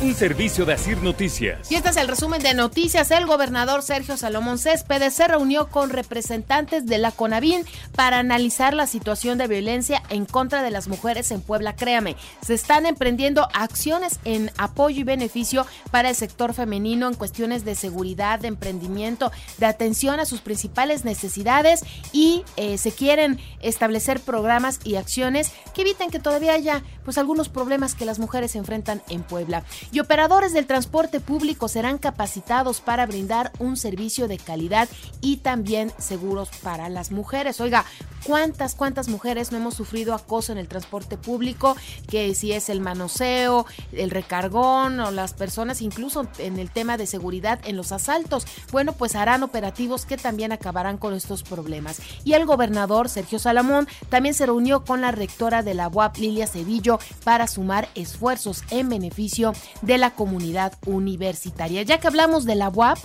un servicio de Asir Noticias. Y este es el resumen de noticias. El gobernador Sergio Salomón Céspedes se reunió con representantes de la CONAVIN para analizar la situación de violencia en contra de las mujeres en Puebla. Créame, se están emprendiendo acciones en apoyo y beneficio para el sector femenino en cuestiones de seguridad, de emprendimiento, de atención a sus principales necesidades y eh, se quieren establecer programas y acciones que eviten que todavía haya pues algunos problemas que las mujeres enfrentan en Puebla y operadores del transporte público serán capacitados para brindar un servicio de calidad y también seguros para las mujeres. Oiga, ¿cuántas, cuántas mujeres no hemos sufrido acoso en el transporte público? Que si es el manoseo, el recargón o las personas incluso en el tema de seguridad en los asaltos. Bueno, pues harán operativos que también acabarán con estos problemas. Y el gobernador Sergio Salamón también se reunió con la rectora de la UAP, Lilia Cedillo, para sumar esfuerzos en beneficio de la comunidad universitaria. Ya que hablamos de la UAP,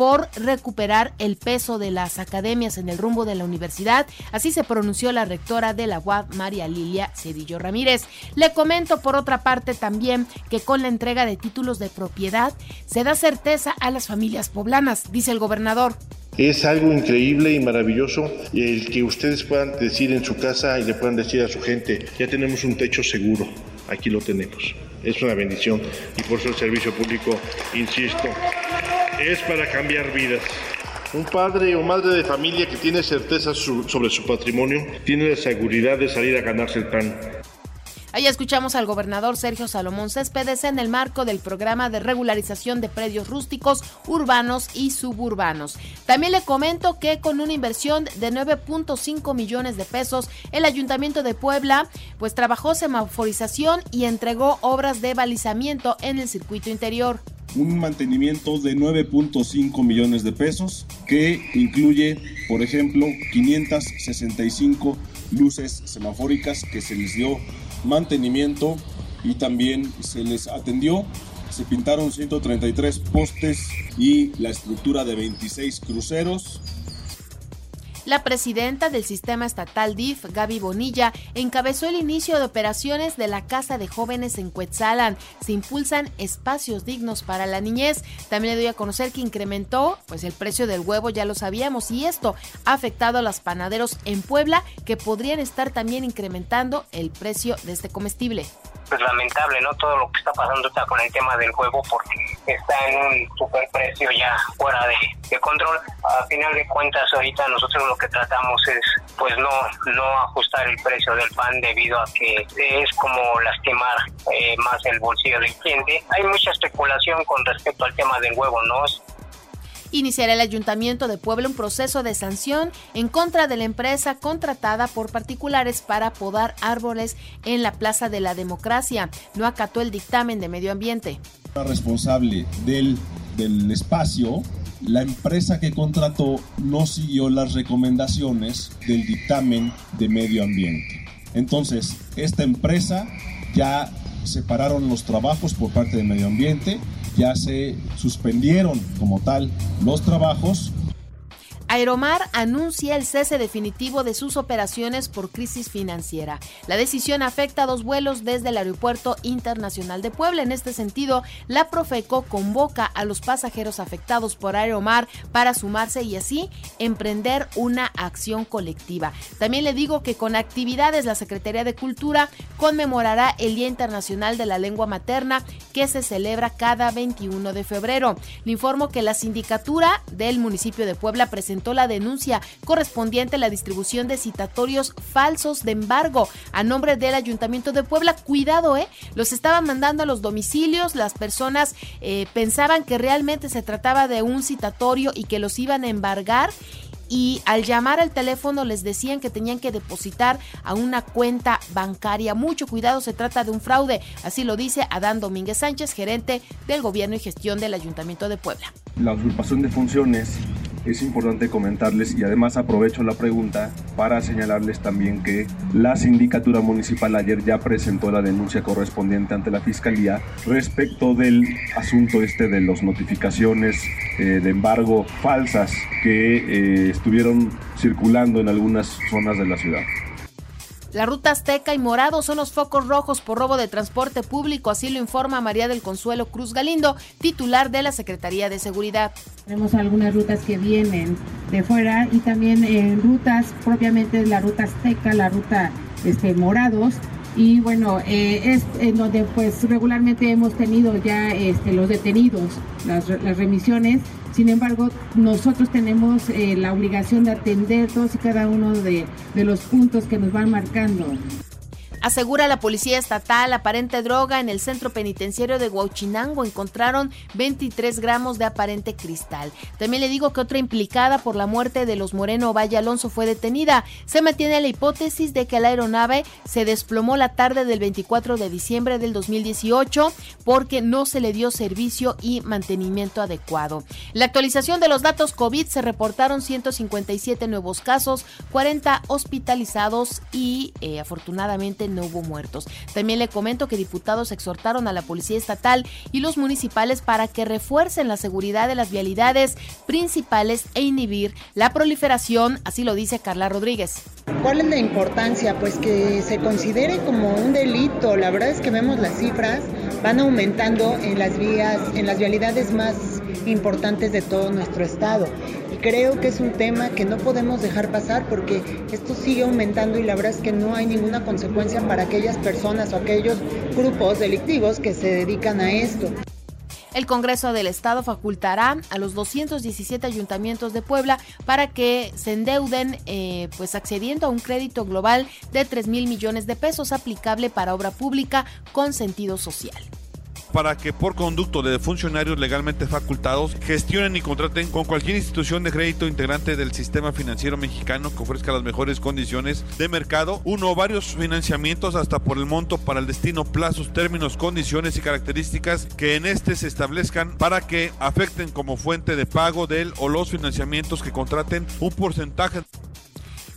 por recuperar el peso de las academias en el rumbo de la universidad, así se pronunció la rectora de la UAP, María Lilia Cedillo Ramírez. Le comento por otra parte también que con la entrega de títulos de propiedad se da certeza a las familias poblanas, dice el gobernador. Es algo increíble y maravilloso el que ustedes puedan decir en su casa y le puedan decir a su gente, ya tenemos un techo seguro, aquí lo tenemos es una bendición y por eso el servicio público, insisto, es para cambiar vidas. Un padre o madre de familia que tiene certeza sobre su patrimonio tiene la seguridad de salir a ganarse el pan Ahí escuchamos al gobernador Sergio Salomón Céspedes en el marco del programa de regularización de predios rústicos, urbanos y suburbanos. También le comento que con una inversión de 9.5 millones de pesos, el Ayuntamiento de Puebla pues trabajó semaforización y entregó obras de balizamiento en el circuito interior un mantenimiento de 9.5 millones de pesos que incluye, por ejemplo, 565 luces semafóricas que se les dio mantenimiento y también se les atendió. Se pintaron 133 postes y la estructura de 26 cruceros la presidenta del sistema estatal DIF, Gaby Bonilla, encabezó el inicio de operaciones de la Casa de Jóvenes en Cuetzalan. Se impulsan espacios dignos para la niñez. También le doy a conocer que incrementó pues el precio del huevo, ya lo sabíamos, y esto ha afectado a los panaderos en Puebla que podrían estar también incrementando el precio de este comestible pues lamentable, ¿no? Todo lo que está pasando está con el tema del huevo porque está en un superprecio ya fuera de, control. A final de cuentas, ahorita nosotros lo que tratamos es, pues, no, no ajustar el precio del pan debido a que es como lastimar eh, más el bolsillo del cliente. Hay mucha especulación con respecto al tema del huevo, ¿no? Iniciará el Ayuntamiento de Puebla un proceso de sanción en contra de la empresa contratada por particulares para podar árboles en la Plaza de la Democracia. No acató el dictamen de medio ambiente. La responsable del, del espacio la empresa que contrató no siguió las recomendaciones del dictamen de medio ambiente. Entonces, esta empresa ya separaron los trabajos por parte de medio ambiente, ya se suspendieron como tal los trabajos Aeromar anuncia el cese definitivo de sus operaciones por crisis financiera. La decisión afecta a dos vuelos desde el Aeropuerto Internacional de Puebla. En este sentido, la Profeco convoca a los pasajeros afectados por Aeromar para sumarse y así emprender una acción colectiva. También le digo que con actividades la Secretaría de Cultura conmemorará el Día Internacional de la Lengua Materna que se celebra cada 21 de febrero. Le informo que la sindicatura del municipio de Puebla presentó la denuncia correspondiente a la distribución de citatorios falsos de embargo a nombre del Ayuntamiento de Puebla. Cuidado, ¿eh? Los estaban mandando a los domicilios, las personas eh, pensaban que realmente se trataba de un citatorio y que los iban a embargar y al llamar al teléfono les decían que tenían que depositar a una cuenta bancaria. Mucho cuidado, se trata de un fraude, así lo dice Adán Domínguez Sánchez, gerente del gobierno y gestión del Ayuntamiento de Puebla. La usurpación de funciones es importante comentarles y además aprovecho la pregunta para señalarles también que la sindicatura municipal ayer ya presentó la denuncia correspondiente ante la fiscalía respecto del asunto este de las notificaciones eh, de embargo falsas que eh, estuvieron circulando en algunas zonas de la ciudad. La ruta Azteca y Morado son los focos rojos por robo de transporte público, así lo informa María del Consuelo Cruz Galindo, titular de la Secretaría de Seguridad. Tenemos algunas rutas que vienen de fuera y también en rutas propiamente la ruta Azteca, la ruta este, Morados, y bueno, eh, es en donde pues regularmente hemos tenido ya este, los detenidos, las, las remisiones sin embargo, nosotros tenemos eh, la obligación de atender todos y cada uno de, de los puntos que nos van marcando. Asegura la policía estatal aparente droga en el centro penitenciario de Huachinango. Encontraron 23 gramos de aparente cristal. También le digo que otra implicada por la muerte de los Moreno Valle Alonso fue detenida. Se mantiene la hipótesis de que la aeronave se desplomó la tarde del 24 de diciembre del 2018 porque no se le dio servicio y mantenimiento adecuado. La actualización de los datos COVID se reportaron 157 nuevos casos, 40 hospitalizados y eh, afortunadamente no hubo muertos. También le comento que diputados exhortaron a la Policía Estatal y los municipales para que refuercen la seguridad de las vialidades principales e inhibir la proliferación, así lo dice Carla Rodríguez. ¿Cuál es la importancia? Pues que se considere como un delito. La verdad es que vemos las cifras, van aumentando en las vías, en las vialidades más importantes de todo nuestro estado creo que es un tema que no podemos dejar pasar porque esto sigue aumentando y la verdad es que no hay ninguna consecuencia para aquellas personas o aquellos grupos delictivos que se dedican a esto. El Congreso del Estado facultará a los 217 ayuntamientos de Puebla para que se endeuden, eh, pues accediendo a un crédito global de 3 mil millones de pesos aplicable para obra pública con sentido social para que por conducto de funcionarios legalmente facultados gestionen y contraten con cualquier institución de crédito integrante del sistema financiero mexicano que ofrezca las mejores condiciones de mercado, uno o varios financiamientos hasta por el monto para el destino, plazos, términos, condiciones y características que en este se establezcan para que afecten como fuente de pago del o los financiamientos que contraten un porcentaje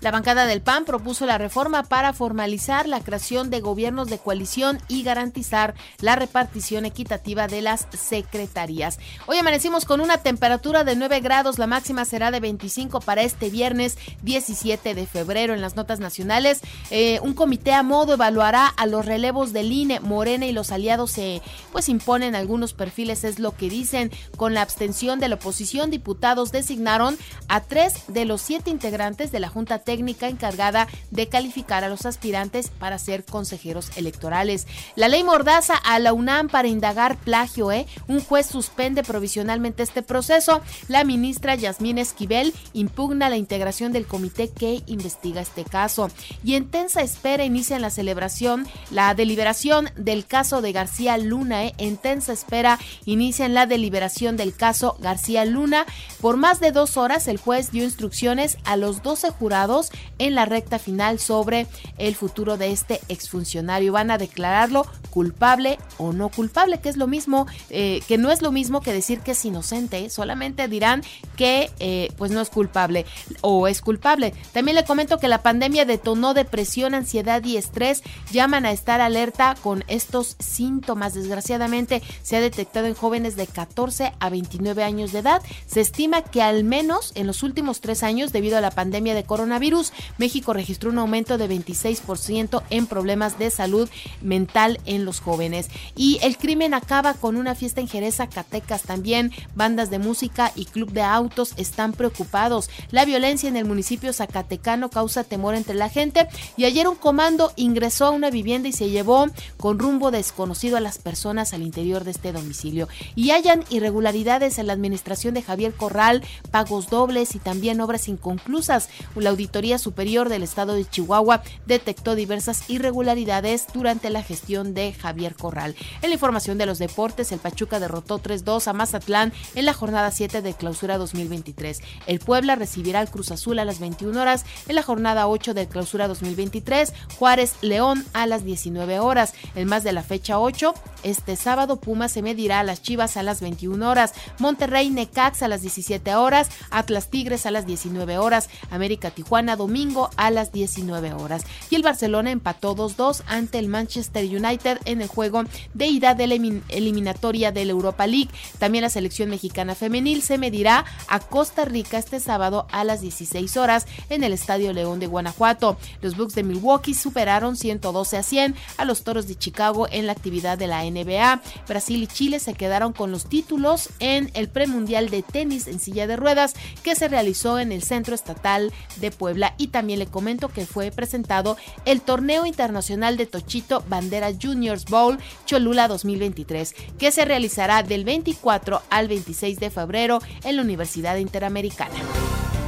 la bancada del PAN propuso la reforma para formalizar la creación de gobiernos de coalición y garantizar la repartición equitativa de las secretarías. Hoy amanecimos con una temperatura de 9 grados, la máxima será de 25 para este viernes 17 de febrero en las notas nacionales. Eh, un comité a modo evaluará a los relevos del INE, Morena y los aliados se pues imponen algunos perfiles, es lo que dicen. Con la abstención de la oposición, diputados designaron a tres de los siete integrantes de la Junta Técnica técnica encargada de calificar a los aspirantes para ser consejeros electorales. La ley Mordaza a la UNAM para indagar plagio, ¿eh? Un juez suspende provisionalmente este proceso. La ministra Yasmín Esquivel impugna la integración del comité que investiga este caso. Y en tensa espera inician la celebración, la deliberación del caso de García Luna, ¿eh? En tensa espera inician la deliberación del caso García Luna. Por más de dos horas el juez dio instrucciones a los 12 jurados en la recta final sobre el futuro de este exfuncionario. Van a declararlo culpable o no culpable, que es lo mismo, eh, que no es lo mismo que decir que es inocente, solamente dirán que eh, pues no es culpable o es culpable. También le comento que la pandemia detonó depresión, ansiedad y estrés, llaman a estar alerta con estos síntomas. Desgraciadamente se ha detectado en jóvenes de 14 a 29 años de edad. Se estima que al menos en los últimos tres años, debido a la pandemia de coronavirus, México registró un aumento de 26% en problemas de salud mental en los jóvenes. Y el crimen acaba con una fiesta en Jerez, Zacatecas. También bandas de música y club de autos están preocupados. La violencia en el municipio zacatecano causa temor entre la gente y ayer un comando ingresó a una vivienda y se llevó con rumbo desconocido a las personas al interior de este domicilio. Y hayan irregularidades en la administración de Javier Corral, pagos dobles y también obras inconclusas. La auditoría Superior del Estado de Chihuahua detectó diversas irregularidades durante la gestión de Javier Corral. En la información de los deportes, el Pachuca derrotó 3-2 a Mazatlán en la jornada 7 de clausura 2023. El Puebla recibirá al Cruz Azul a las 21 horas en la jornada 8 de clausura 2023. Juárez León a las 19 horas. En más de la fecha 8, este sábado Puma se medirá a las Chivas a las 21 horas. Monterrey Necax a las 17 horas. Atlas Tigres a las 19 horas. América Tijuana domingo a las 19 horas. Y el Barcelona empató 2-2 ante el Manchester United en el juego de ida de la eliminatoria de la Europa League. También la selección mexicana femenil se medirá a Costa Rica este sábado a las 16 horas en el Estadio León de Guanajuato. Los Bucks de Milwaukee superaron 112 a 100 a los Toros de Chicago en la actividad de la NBA. Brasil y Chile se quedaron con los títulos en el premundial de tenis en silla de ruedas que se realizó en el Centro Estatal de Y también le comento que fue presentado el Torneo Internacional de Tochito Bandera Juniors Bowl Cholula 2023 que se realizará del 24 al 26 de febrero en la Universidad Interamericana.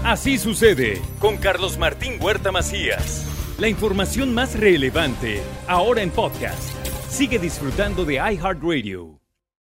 Así sucede con Carlos Martín Huerta Macías. La información más relevante ahora en podcast. Sigue disfrutando de iHeartRadio.